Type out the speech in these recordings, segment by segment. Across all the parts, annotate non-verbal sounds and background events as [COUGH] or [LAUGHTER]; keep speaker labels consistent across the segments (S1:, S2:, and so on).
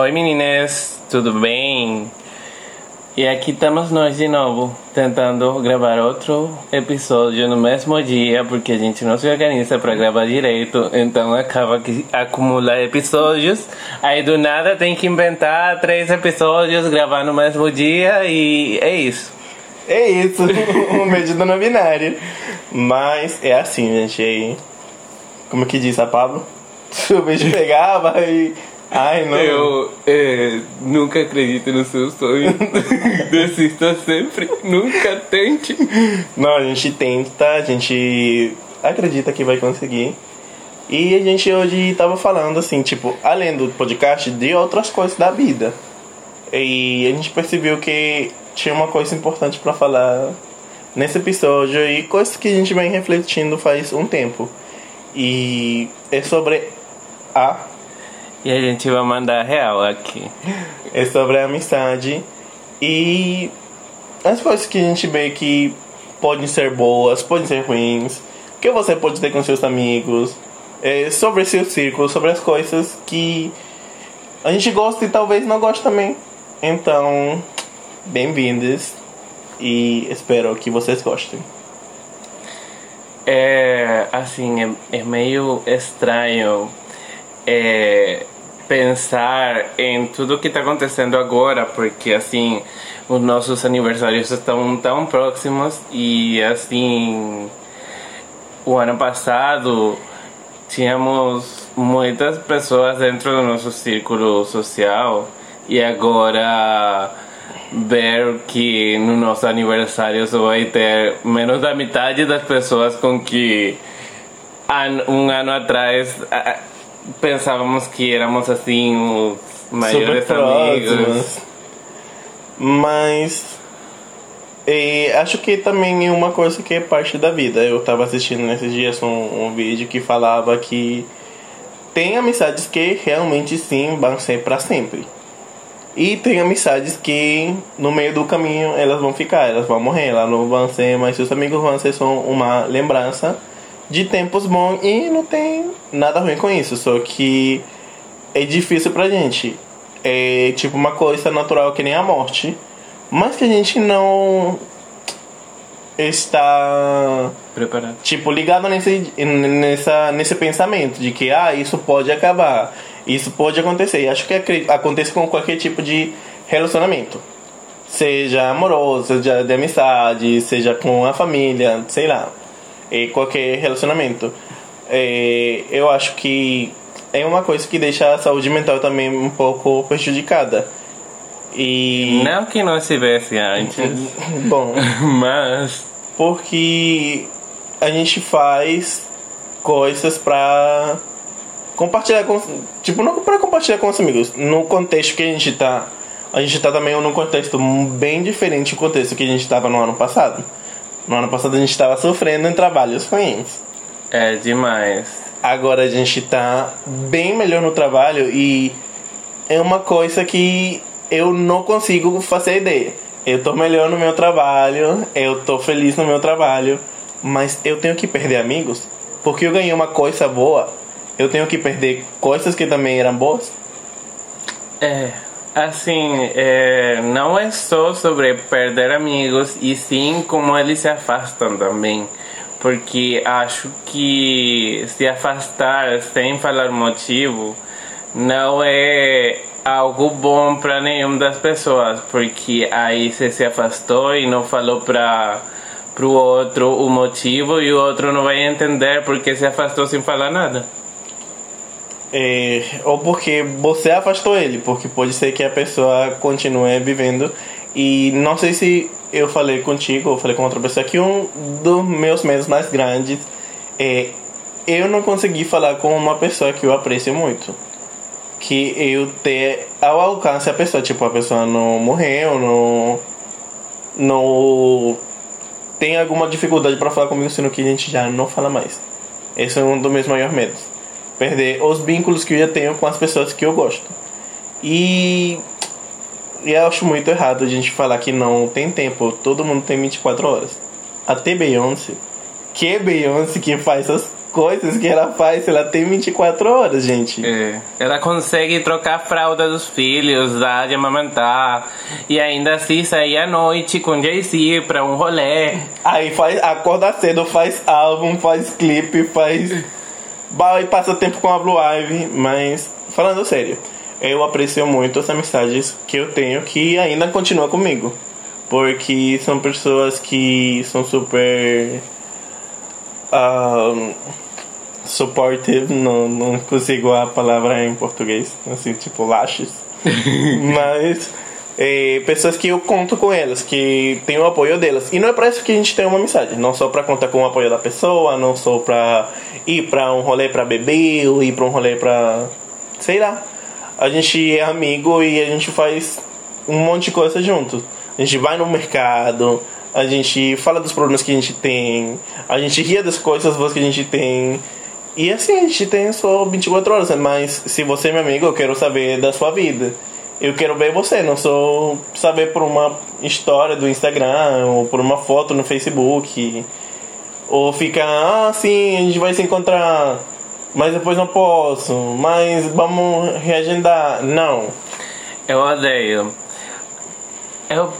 S1: Oi meninas, tudo bem? E aqui estamos nós de novo, tentando gravar outro episódio no mesmo dia, porque a gente não se organiza para gravar direito, então acaba que acumular episódios. Aí do nada tem que inventar três episódios, gravar no mesmo dia e é isso.
S2: É isso, [LAUGHS] um medida não binário. Mas é assim, gente. Como que diz a Pablo? O beijo pegava e Ai, não.
S1: Eu é, nunca acredito no seu sonho. [LAUGHS] Desista sempre. Nunca tente.
S2: Não, a gente tenta, a gente acredita que vai conseguir. E a gente hoje tava falando assim, tipo, além do podcast, de outras coisas da vida. E a gente percebeu que tinha uma coisa importante para falar nesse episódio e coisas que a gente vem refletindo faz um tempo. E é sobre a
S1: e a gente vai mandar real aqui.
S2: É sobre a amizade e as coisas que a gente vê que podem ser boas, podem ser ruins, que você pode ter com seus amigos, é sobre seu círculo, sobre as coisas que a gente gosta e talvez não goste também. Então, bem-vindos e espero que vocês gostem.
S1: É, assim, é, é meio estranho é, pensar em tudo que está acontecendo agora, porque assim os nossos aniversários estão tão próximos e assim o ano passado tínhamos muitas pessoas dentro do nosso círculo social e agora ver que no nosso aniversário só vai ter menos da metade das pessoas com que um ano atrás pensávamos que éramos assim os maiores amigos.
S2: Mas e acho que também é uma coisa que é parte da vida. Eu estava assistindo nesses dias um, um vídeo que falava que tem amizades que realmente sim vão ser para sempre. E tem amizades que no meio do caminho elas vão ficar, elas vão morrer, elas não vão ser, mas seus amigos vão ser só uma lembrança de tempos bons e não tem nada ruim com isso, só que é difícil pra gente. É tipo uma coisa natural que nem a morte, mas que a gente não está
S1: preparado.
S2: Tipo ligado nesse nessa nesse pensamento de que ah, isso pode acabar, isso pode acontecer. E acho que acontece com qualquer tipo de relacionamento. Seja amoroso, seja de amizade, seja com a família, sei lá e qualquer relacionamento. É, eu acho que é uma coisa que deixa a saúde mental também um pouco prejudicada. E
S1: não que não estivesse antes. [LAUGHS]
S2: Bom,
S1: mas
S2: porque a gente faz coisas pra compartilhar com tipo não para compartilhar com os amigos, no contexto que a gente tá, a gente tá também num contexto bem diferente do contexto que a gente estava no ano passado. No ano passado a gente estava sofrendo em trabalhos ruins.
S1: É demais.
S2: Agora a gente tá bem melhor no trabalho e é uma coisa que eu não consigo fazer ideia. Eu tô melhor no meu trabalho, eu tô feliz no meu trabalho, mas eu tenho que perder amigos porque eu ganhei uma coisa boa. Eu tenho que perder coisas que também eram boas.
S1: É, Assim, é, não é só sobre perder amigos, e sim como eles se afastam também. Porque acho que se afastar sem falar motivo não é algo bom para nenhuma das pessoas, porque aí você se afastou e não falou para o outro o motivo e o outro não vai entender porque se afastou sem falar nada.
S2: É, ou porque você afastou ele, porque pode ser que a pessoa continue vivendo. E não sei se eu falei contigo ou falei com outra pessoa que um dos meus medos mais grandes é eu não consegui falar com uma pessoa que eu aprecio muito. Que eu ter ao alcance a pessoa, tipo, a pessoa não morreu, não. não tem alguma dificuldade para falar comigo, sendo que a gente já não fala mais. Esse é um dos meus maiores medos perder os vínculos que eu já tenho com as pessoas que eu gosto. E, e eu acho muito errado a gente falar que não tem tempo. Todo mundo tem 24 horas. Até Beyoncé, que Beyoncé que faz as coisas que ela faz, ela tem 24 horas, gente.
S1: É. Ela consegue trocar a fralda dos filhos, dar de amamentar. E ainda assim sair à noite com Jay-Z pra um rolê.
S2: Aí faz, acorda cedo, faz álbum, faz clipe, faz. Vai passa tempo com a Blue Ivy, mas falando sério, eu aprecio muito as amizades que eu tenho que ainda continuam comigo. Porque são pessoas que são super. Um, supportive, não, não consigo a palavra em português, assim, tipo laches. [LAUGHS] Mas é, pessoas que eu conto com elas, que tem o apoio delas. E não é para isso que a gente tem uma amizade, não só para contar com o apoio da pessoa, não só para ir para um rolê para beber ou ir para um rolê para sei lá. A gente é amigo e a gente faz um monte de coisa junto. A gente vai no mercado, a gente fala dos problemas que a gente tem, a gente ria das coisas boas que a gente tem. E assim, a gente tem só 24 horas, mas se você é meu amigo, eu quero saber da sua vida. Eu quero ver você, não só saber por uma história do Instagram ou por uma foto no Facebook. Ou ficar, ah, sim, a gente vai se encontrar, mas depois não posso, mas vamos reagendar. Não.
S1: Eu odeio. Eu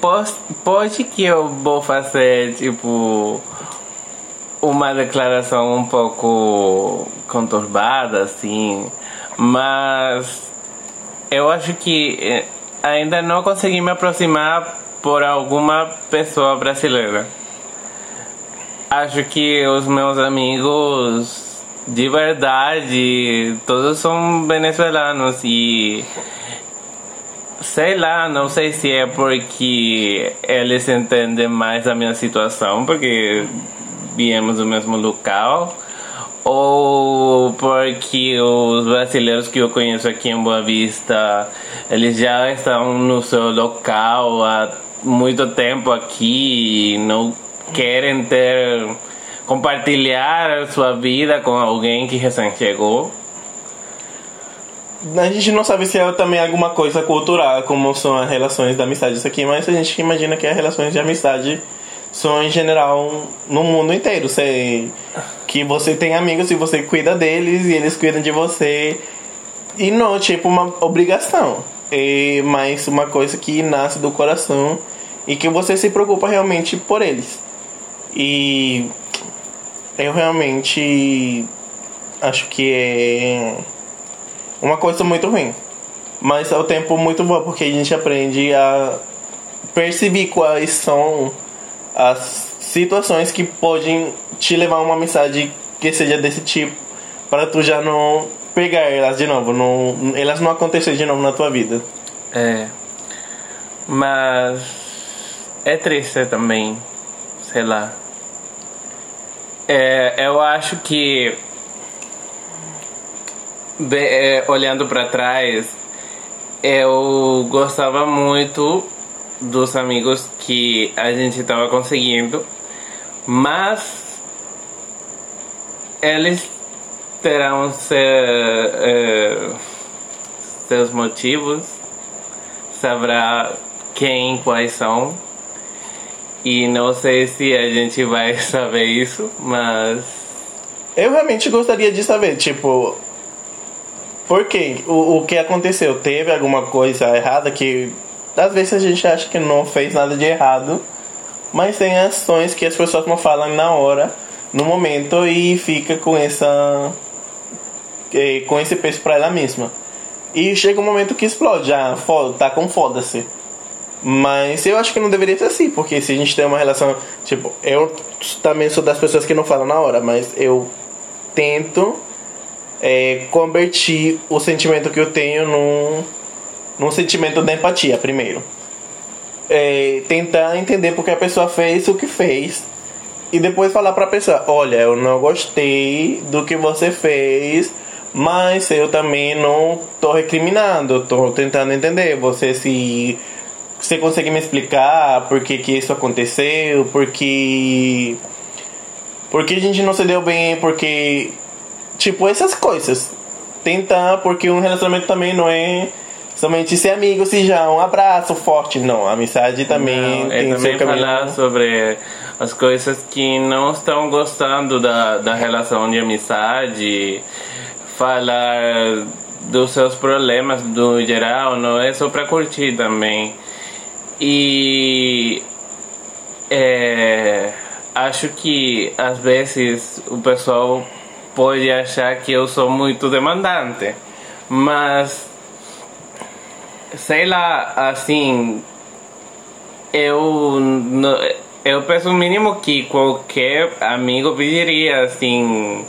S1: posso, pode que eu vou fazer tipo uma declaração um pouco conturbada, assim, mas eu acho que eh, ainda não consegui me aproximar por alguma pessoa brasileira. Acho que os meus amigos de verdade todos são venezuelanos e sei lá, não sei se é porque eles entendem mais a minha situação, porque viemos do mesmo local, ou porque os brasileiros que eu conheço aqui em Boa Vista, eles já estão no seu local há muito tempo aqui e não querem ter compartilhar sua vida com alguém que recém chegou.
S2: A gente não sabe se é também alguma coisa cultural, como são as relações de amizade isso aqui, mas a gente imagina que as relações de amizade são em geral no mundo inteiro. Você, que você tem amigos e você cuida deles e eles cuidam de você. E não, tipo, uma obrigação. É mais uma coisa que nasce do coração e que você se preocupa realmente por eles. E eu realmente acho que é uma coisa muito ruim. Mas ao tempo muito bom, porque a gente aprende a perceber quais são as situações que podem te levar uma mensagem que seja desse tipo, para tu já não pegar elas de novo, não, elas não acontecerem de novo na tua vida.
S1: É. Mas é triste também, sei lá. É, eu acho que é, olhando para trás, eu gostava muito dos amigos que a gente estava conseguindo, mas eles terão é, seus motivos, saberá quem, quais são. E não sei se a gente vai [LAUGHS] saber isso, mas.
S2: Eu realmente gostaria de saber, tipo, porque o, o que aconteceu? Teve alguma coisa errada que às vezes a gente acha que não fez nada de errado, mas tem ações que as pessoas não falam na hora, no momento e fica com essa com esse peso para ela mesma. E chega um momento que explode, ah, foda, tá com foda-se. Mas eu acho que não deveria ser assim, porque se a gente tem uma relação, tipo, eu também sou das pessoas que não falam na hora, mas eu tento é, convertir o sentimento que eu tenho num, num sentimento de empatia, primeiro. É, tentar entender porque a pessoa fez o que fez e depois falar para a pessoa: Olha, eu não gostei do que você fez, mas eu também não tô recriminando, tô tentando entender. Você se. Você consegue me explicar por que, que isso aconteceu? Porque. Porque a gente não se deu bem, porque Tipo, essas coisas. Tentar, porque um relacionamento também não é somente ser amigo, se já um abraço forte. Não, a amizade também
S1: Não,
S2: tem
S1: é
S2: seu
S1: também
S2: caminho.
S1: falar sobre as coisas que não estão gostando da, da relação de amizade, falar dos seus problemas no geral, não é só para curtir também. E é, acho que às vezes o pessoal pode achar que eu sou muito demandante, mas sei lá, assim, eu eu penso mínimo que qualquer amigo pediria assim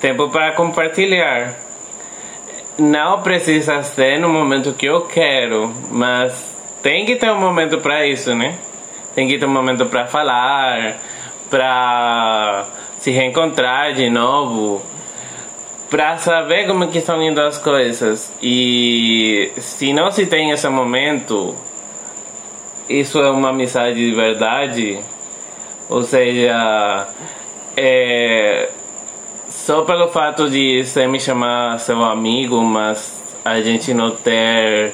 S1: tempo para compartilhar. Não precisa ser no momento que eu quero, mas tem que ter um momento para isso, né? Tem que ter um momento para falar, para se reencontrar de novo, para saber como que estão indo as coisas. E se não se tem esse momento, isso é uma amizade de verdade, ou seja, é, só pelo fato de você me chamar seu amigo, mas a gente não ter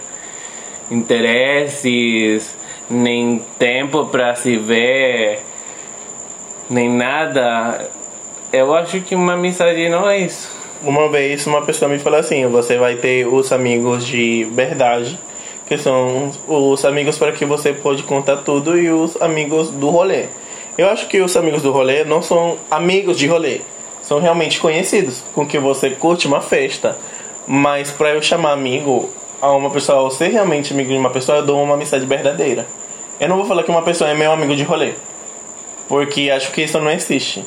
S1: interesses, nem tempo para se ver, nem nada, eu acho que uma amizade não é isso.
S2: Uma vez uma pessoa me falou assim: você vai ter os amigos de verdade, que são os amigos para que você pode contar tudo, e os amigos do rolê. Eu acho que os amigos do rolê não são amigos de rolê, são realmente conhecidos, com que você curte uma festa. Mas para eu chamar amigo a uma pessoa, ou ser realmente amigo de uma pessoa, eu dou uma amizade verdadeira. Eu não vou falar que uma pessoa é meu amigo de rolê, porque acho que isso não existe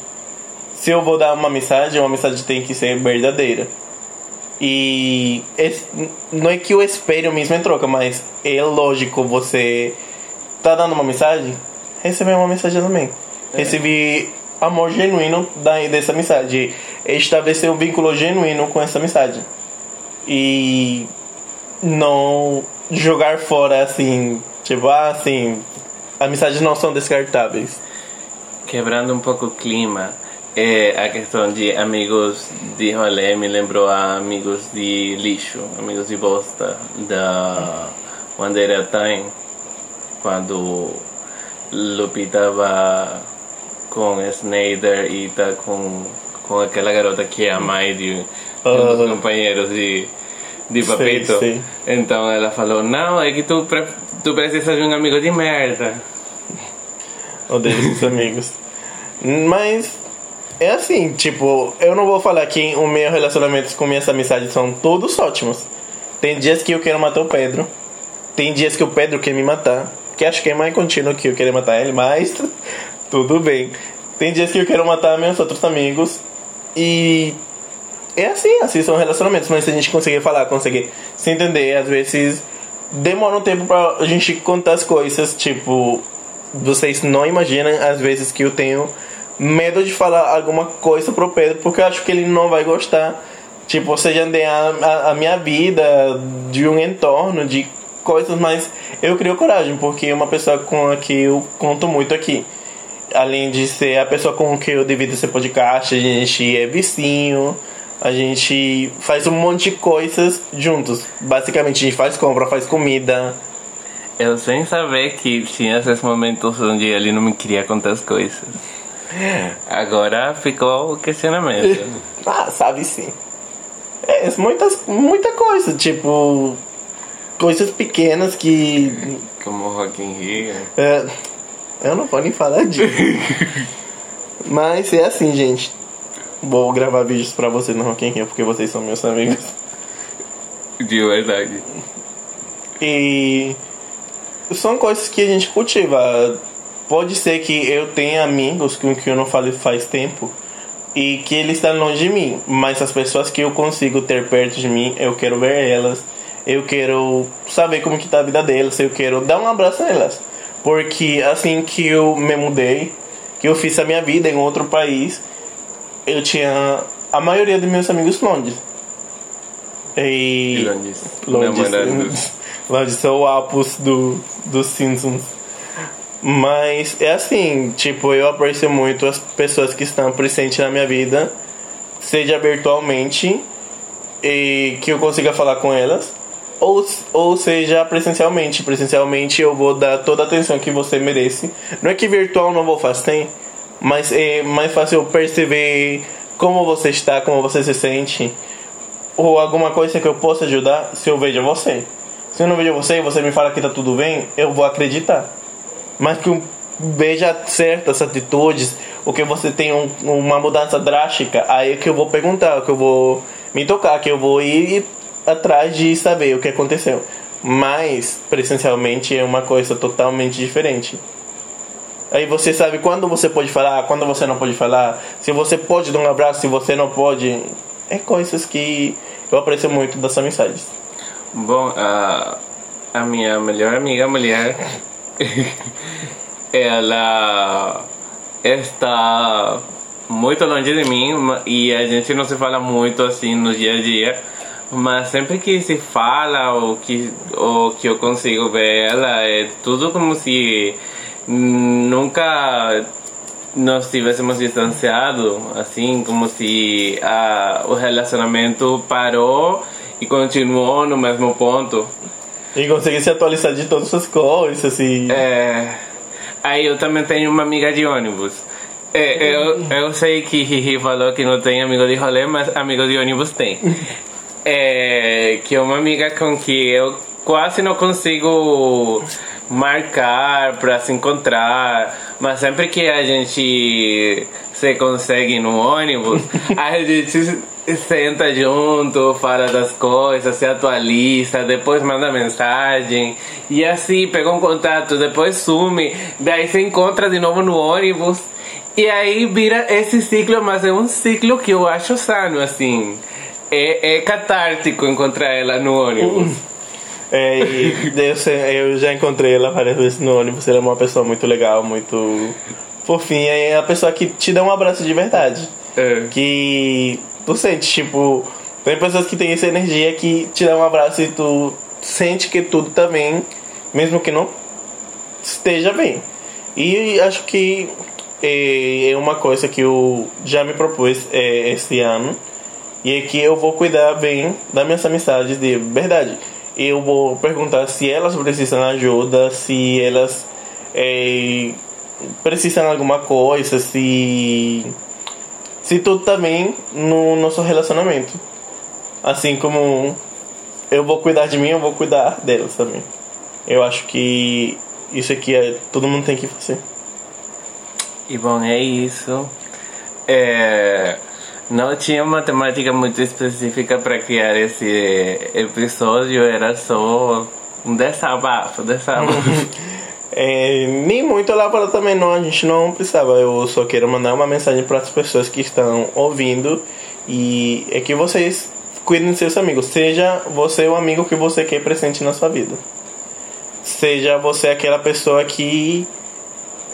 S2: se eu vou dar uma amizade, uma amizade tem que ser verdadeira. E es- não é que eu espere o mesmo em troca, mas é lógico você tá dando uma mensagem, receber uma mensagem também. Receber amor genuíno da, dessa amizade. Estabelecer um vínculo genuíno com essa amizade. E não jogar fora assim, tipo, ah, assim, amizades não são descartáveis.
S1: Quebrando um pouco o clima, é, a questão de amigos de rolê me lembrou a amigos de lixo, amigos de bosta da a Time, quando Lupi tava com Snyder e tá com, com aquela garota que é a mãe de, de um dos companheiros de, de Papito.
S2: sei.
S1: Então ela falou, não, é que tu, pre- tu precisas de um amigo de merda.
S2: Odeio esses amigos. Mas é assim, tipo, eu não vou falar que os meus relacionamentos com minhas amizades são todos ótimos. Tem dias que eu quero matar o Pedro. Tem dias que o Pedro quer me matar. Que acho que é mais contínuo que eu querer matar ele, mas [LAUGHS] tudo bem. Tem dias que eu quero matar meus outros amigos. E é assim, assim são relacionamentos. Mas se a gente conseguir falar, conseguir se entender, às vezes demora um tempo pra a gente contar as coisas. Tipo, vocês não imaginam às vezes que eu tenho medo de falar alguma coisa pro Pedro porque eu acho que ele não vai gostar. Tipo, seja a, a, a minha vida, de um entorno, de coisas, mas eu crio coragem porque é uma pessoa com a que eu conto muito aqui. Além de ser a pessoa com que eu divido esse podcast, a gente é vizinho, a gente faz um monte de coisas juntos. Basicamente, a gente faz compra, faz comida.
S1: Eu sem saber que tinha esses momentos onde ele não me queria contar as coisas. Agora ficou o questionamento. [LAUGHS]
S2: Ah, sabe sim. É, muitas, muita coisa, tipo. Coisas pequenas que.
S1: Como Rock in Rio.
S2: é, eu não vou nem falar disso. [LAUGHS] Mas é assim, gente. Vou gravar vídeos pra vocês no Rock in Rio porque vocês são meus amigos.
S1: De verdade.
S2: E são coisas que a gente cultiva. Pode ser que eu tenha amigos com que eu não falo faz tempo e que eles estão longe de mim, mas as pessoas que eu consigo ter perto de mim, eu quero ver elas, eu quero saber como que tá a vida delas, eu quero dar um abraço nelas. Porque assim que eu me mudei, que eu fiz a minha vida em outro país, eu tinha a maioria dos meus amigos longe. E
S1: Longes.
S2: Longe,
S1: Namorados. [LAUGHS]
S2: longe são o Apos do, dos Simpsons. Mas é assim, tipo, eu aprecio muito as pessoas que estão presentes na minha vida, seja virtualmente, e que eu consiga falar com elas, ou, ou seja presencialmente. Presencialmente eu vou dar toda a atenção que você merece. Não é que virtual não vou fazer, mas é mais fácil perceber como você está, como você se sente, ou alguma coisa que eu possa ajudar se eu vejo você. Se eu não vejo você e você me fala que tá tudo bem, eu vou acreditar. Mas que veja certas atitudes, ou que você tem um, uma mudança drástica, aí é que eu vou perguntar, que eu vou me tocar, que eu vou ir atrás de saber o que aconteceu. Mas presencialmente é uma coisa totalmente diferente. Aí você sabe quando você pode falar, quando você não pode falar, se você pode dar um abraço, se você não pode. É coisas que eu aprecio muito das amizades.
S1: Bom, a minha melhor amiga mulher, [LAUGHS] ela está muito longe de mim e a gente não se fala muito assim no dia a dia. Mas sempre que se fala ou que, ou que eu consigo ver ela, é tudo como se nunca nos tivéssemos distanciado, assim, como se a, o relacionamento parou e continuou no mesmo ponto.
S2: E conseguir se atualizar de todas as coisas, assim.
S1: É. Aí eu também tenho uma amiga de ônibus. É, eu, eu sei que Riri falou que não tem amigo de rolê, mas amigo de ônibus tem. [LAUGHS] É, que é uma amiga com que eu quase não consigo marcar para se encontrar, mas sempre que a gente se consegue no ônibus, [LAUGHS] a gente senta junto, fala das coisas, se atualiza, depois manda mensagem e assim pega um contato, depois sume, daí se encontra de novo no ônibus e aí vira esse ciclo, mas é um ciclo que eu acho sano, assim. É, é catártico encontrar ela no ônibus.
S2: É, e eu já encontrei ela várias vezes no ônibus. Ela é uma pessoa muito legal, muito fofinha. É a pessoa que te dá um abraço de verdade. É. Que tu sente, tipo. Tem pessoas que têm essa energia que te dá um abraço e tu sente que tudo tá bem, mesmo que não esteja bem. E acho que é, é uma coisa que eu já me propus é, esse ano. E é que eu vou cuidar bem das minhas amizades de verdade eu vou perguntar se elas precisam de ajuda, se elas é, precisam de alguma coisa, se se tudo bem no nosso relacionamento. Assim como eu vou cuidar de mim, eu vou cuidar delas também. Eu acho que isso aqui é todo mundo tem que fazer.
S1: E bom, é isso. É não tinha uma temática muito específica para criar esse episódio, era só um desabafo, desabafo. [LAUGHS]
S2: é, nem muito para também não, a gente não precisava. Eu só quero mandar uma mensagem para as pessoas que estão ouvindo e é que vocês cuidem de seus amigos. Seja você o amigo que você quer presente na sua vida. Seja você aquela pessoa que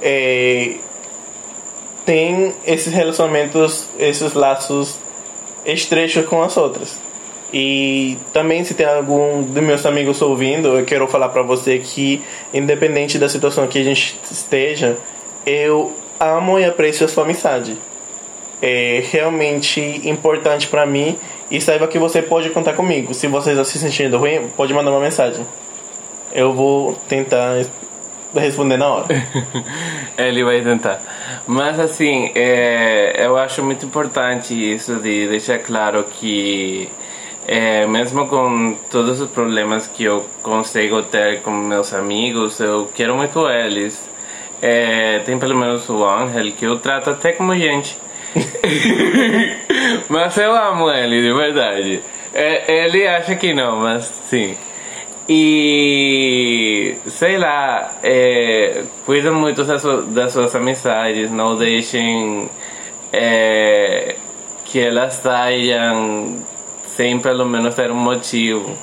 S2: é, tem esses relacionamentos, esses laços estrechos com as outras. E também se tem algum dos meus amigos ouvindo, eu quero falar para você que independente da situação que a gente esteja, eu amo e aprecio a sua amizade. É realmente importante para mim e saiba que você pode contar comigo. Se você está se sentindo ruim, pode mandar uma mensagem. Eu vou tentar responder na hora. [LAUGHS]
S1: Ele vai tentar. Mas assim, é, eu acho muito importante isso de deixar claro que é, mesmo com todos os problemas que eu consigo ter com meus amigos, eu quero muito eles. É, tem pelo menos o Angel que eu trato até como gente. [LAUGHS] mas eu amo ele, de verdade. É, ele acha que não, mas sim. E sei lá, é, cuidem muito das, das suas amizades, não deixem é, que elas saiam sem pelo menos ter um motivo.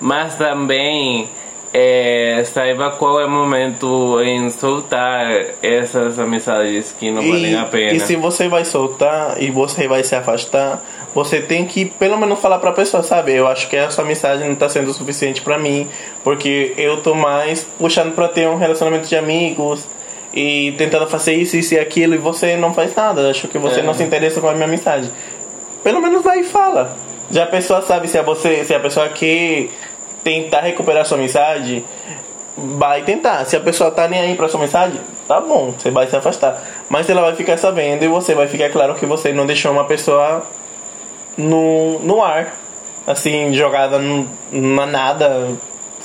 S1: Mas também é, saiba qual é o momento em soltar essas amizades que não e, valem a pena.
S2: E se você vai soltar e você vai se afastar você tem que pelo menos falar pra pessoa, sabe? Eu acho que essa mensagem não tá sendo suficiente para mim, porque eu tô mais puxando para ter um relacionamento de amigos e tentando fazer isso, isso e aquilo e você não faz nada. Acho que você é. não se interessa com a minha mensagem. Pelo menos vai e fala. Já a pessoa sabe se é você, se é a pessoa que tentar recuperar sua amizade, vai tentar. Se a pessoa tá nem aí pra sua mensagem, tá bom, você vai se afastar. Mas ela vai ficar sabendo e você vai ficar claro que você não deixou uma pessoa no, no ar, assim, jogada na nada,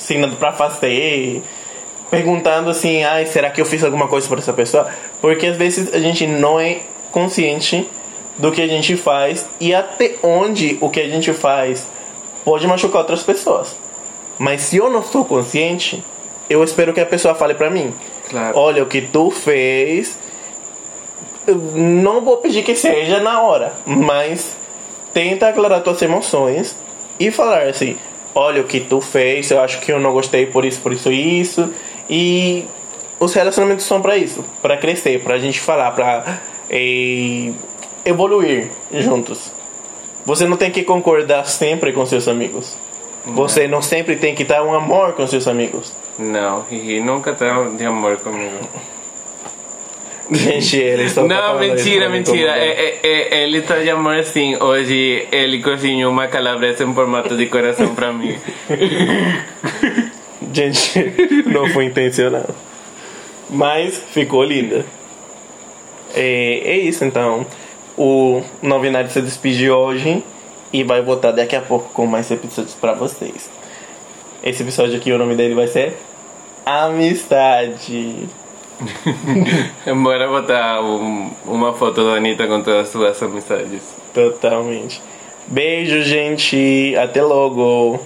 S2: nada pra fazer, perguntando assim, ai, será que eu fiz alguma coisa por essa pessoa? Porque às vezes a gente não é consciente do que a gente faz e até onde o que a gente faz pode machucar outras pessoas. Mas se eu não estou consciente, eu espero que a pessoa fale pra mim.
S1: Claro.
S2: Olha, o que tu fez. Eu não vou pedir que seja na hora, mas tenta aclarar tuas emoções e falar assim: olha, o que tu fez, eu acho que eu não gostei por isso, por isso isso. E os relacionamentos são para isso, para crescer, pra gente falar, eh, evoluir juntos. Você não tem que concordar sempre com seus amigos. Você não sempre tem que estar um amor com seus amigos.
S1: Não, Riri nunca tá de amor comigo.
S2: Gente, eles estão [LAUGHS]
S1: Não, mentira, mentira.
S2: como-
S1: É, é, é, ele tá de amor assim. Hoje ele cozinhou uma calabresa em formato de coração pra mim. [LAUGHS]
S2: Gente, não foi intencional. Mas ficou linda. É, é isso então. O Novinário se despede hoje e vai voltar daqui a pouco com mais episódios pra vocês. Esse episódio aqui, o nome dele vai ser Amistade. [LAUGHS]
S1: Bora botar um- uma foto da Anitta com todas as suas amizades.
S2: Totalmente. Beijo, gente. Até logo.